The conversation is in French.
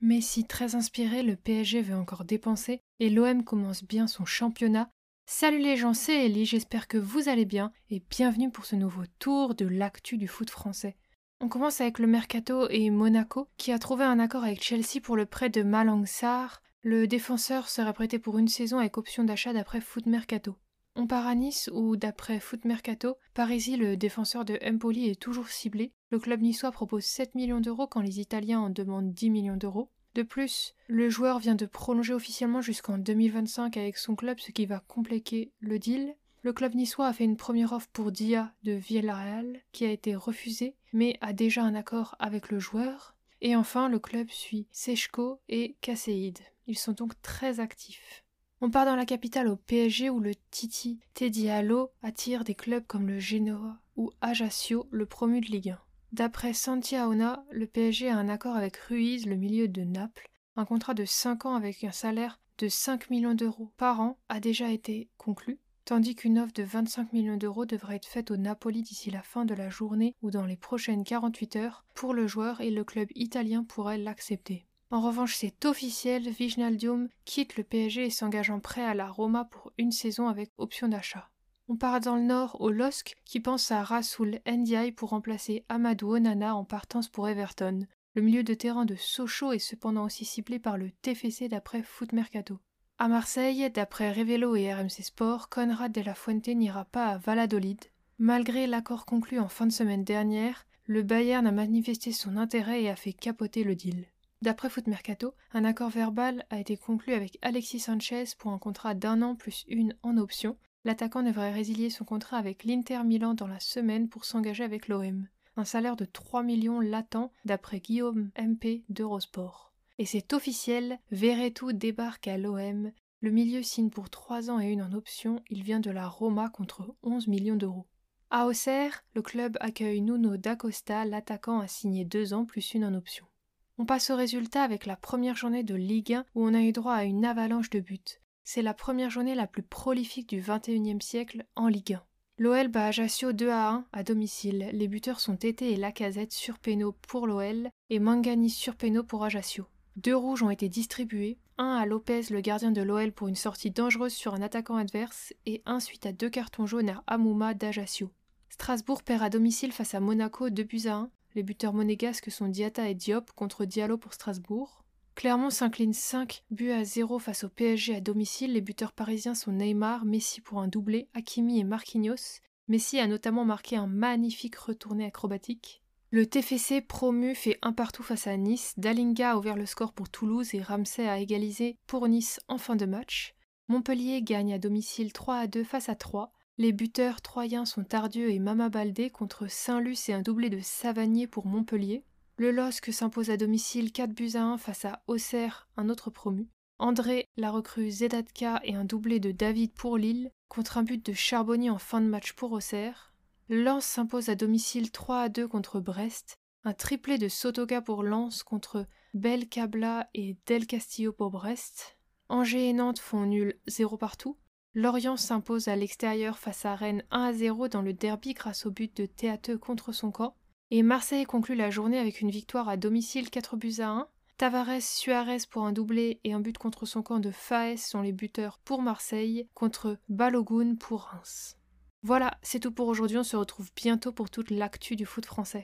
Messi très inspiré, le PSG veut encore dépenser et l'OM commence bien son championnat. Salut les gens, c'est Ellie, j'espère que vous allez bien et bienvenue pour ce nouveau tour de l'actu du foot français. On commence avec le Mercato et Monaco qui a trouvé un accord avec Chelsea pour le prêt de Malang Sarr. Le défenseur serait prêté pour une saison avec option d'achat d'après Foot Mercato. On part à Nice où, d'après Foot Mercato, Parisi, le défenseur de Empoli, est toujours ciblé. Le club niçois propose 7 millions d'euros quand les Italiens en demandent 10 millions d'euros. De plus, le joueur vient de prolonger officiellement jusqu'en 2025 avec son club, ce qui va compliquer le deal. Le club niçois a fait une première offre pour Dia de Villarreal, qui a été refusée, mais a déjà un accord avec le joueur. Et enfin, le club suit Sechko et Kasseid. Ils sont donc très actifs. On part dans la capitale au PSG où le Titi Teddy attire des clubs comme le Genoa ou Ajaccio, le promu de Ligue 1. D'après Santiaona, le PSG a un accord avec Ruiz, le milieu de Naples. Un contrat de 5 ans avec un salaire de 5 millions d'euros par an a déjà été conclu, tandis qu'une offre de 25 millions d'euros devrait être faite au Napoli d'ici la fin de la journée ou dans les prochaines 48 heures pour le joueur et le club italien pourrait l'accepter. En revanche, c'est officiel, Vignaldium quitte le PSG et s'engage en prêt à la Roma pour une saison avec option d'achat. On part dans le nord au LOSC qui pense à Rasoul Ndiaye pour remplacer Amadou Onana en partance pour Everton. Le milieu de terrain de Sochaux est cependant aussi ciblé par le TFC d'après Foot Mercato. À Marseille, d'après Revelo et RMC Sport, Conrad de la Fuente n'ira pas à Valladolid. Malgré l'accord conclu en fin de semaine dernière, le Bayern a manifesté son intérêt et a fait capoter le deal. D'après Foot Mercato, un accord verbal a été conclu avec Alexis Sanchez pour un contrat d'un an plus une en option. L'attaquant devrait résilier son contrat avec l'Inter Milan dans la semaine pour s'engager avec l'OM. Un salaire de 3 millions latent d'après Guillaume MP d'Eurosport. Et c'est officiel, Verretou débarque à l'OM. Le milieu signe pour 3 ans et une en option. Il vient de la Roma contre 11 millions d'euros. À Auxerre, le club accueille Nuno D'Acosta, l'attaquant a signé 2 ans plus une en option. On passe au résultat avec la première journée de Ligue 1 où on a eu droit à une avalanche de buts. C'est la première journée la plus prolifique du XXIe siècle en Ligue 1. L'OL bat Ajaccio 2 à 1 à domicile. Les buteurs sont Tété et Lacazette sur péno pour l'OL et Mangani sur péno pour Ajaccio. Deux rouges ont été distribués, un à Lopez, le gardien de l'OL, pour une sortie dangereuse sur un attaquant adverse, et un suite à deux cartons jaunes à Amouma d'Ajaccio. Strasbourg perd à domicile face à Monaco 2 buts à 1. Les buteurs monégasques sont Diata et Diop contre Diallo pour Strasbourg. Clermont s'incline 5 buts à 0 face au PSG à domicile. Les buteurs parisiens sont Neymar, Messi pour un doublé, Hakimi et Marquinhos. Messi a notamment marqué un magnifique retourné acrobatique. Le TFC promu fait un partout face à Nice. Dalinga a ouvert le score pour Toulouse et Ramsey a égalisé pour Nice en fin de match. Montpellier gagne à domicile 3 à 2 face à 3. Les buteurs troyens sont Tardieu et Mama Baldé contre Saint-Luc et un doublé de Savanier pour Montpellier. Le LOSC s'impose à domicile 4 buts à 1 face à Auxerre, un autre promu. André, la recrue Zedatka et un doublé de David pour Lille contre un but de Charbonnier en fin de match pour Auxerre. Lens s'impose à domicile 3 à 2 contre Brest. Un triplé de Sotoka pour Lens contre Bel Cabla et Del Castillo pour Brest. Angers et Nantes font nul 0 partout. Lorient s'impose à l'extérieur face à Rennes 1 à 0 dans le derby grâce au but de Théateux contre son camp. Et Marseille conclut la journée avec une victoire à domicile 4 buts à 1. Tavares Suarez pour un doublé et un but contre son camp de Faes sont les buteurs pour Marseille contre Balogun pour Reims. Voilà, c'est tout pour aujourd'hui, on se retrouve bientôt pour toute l'actu du foot français.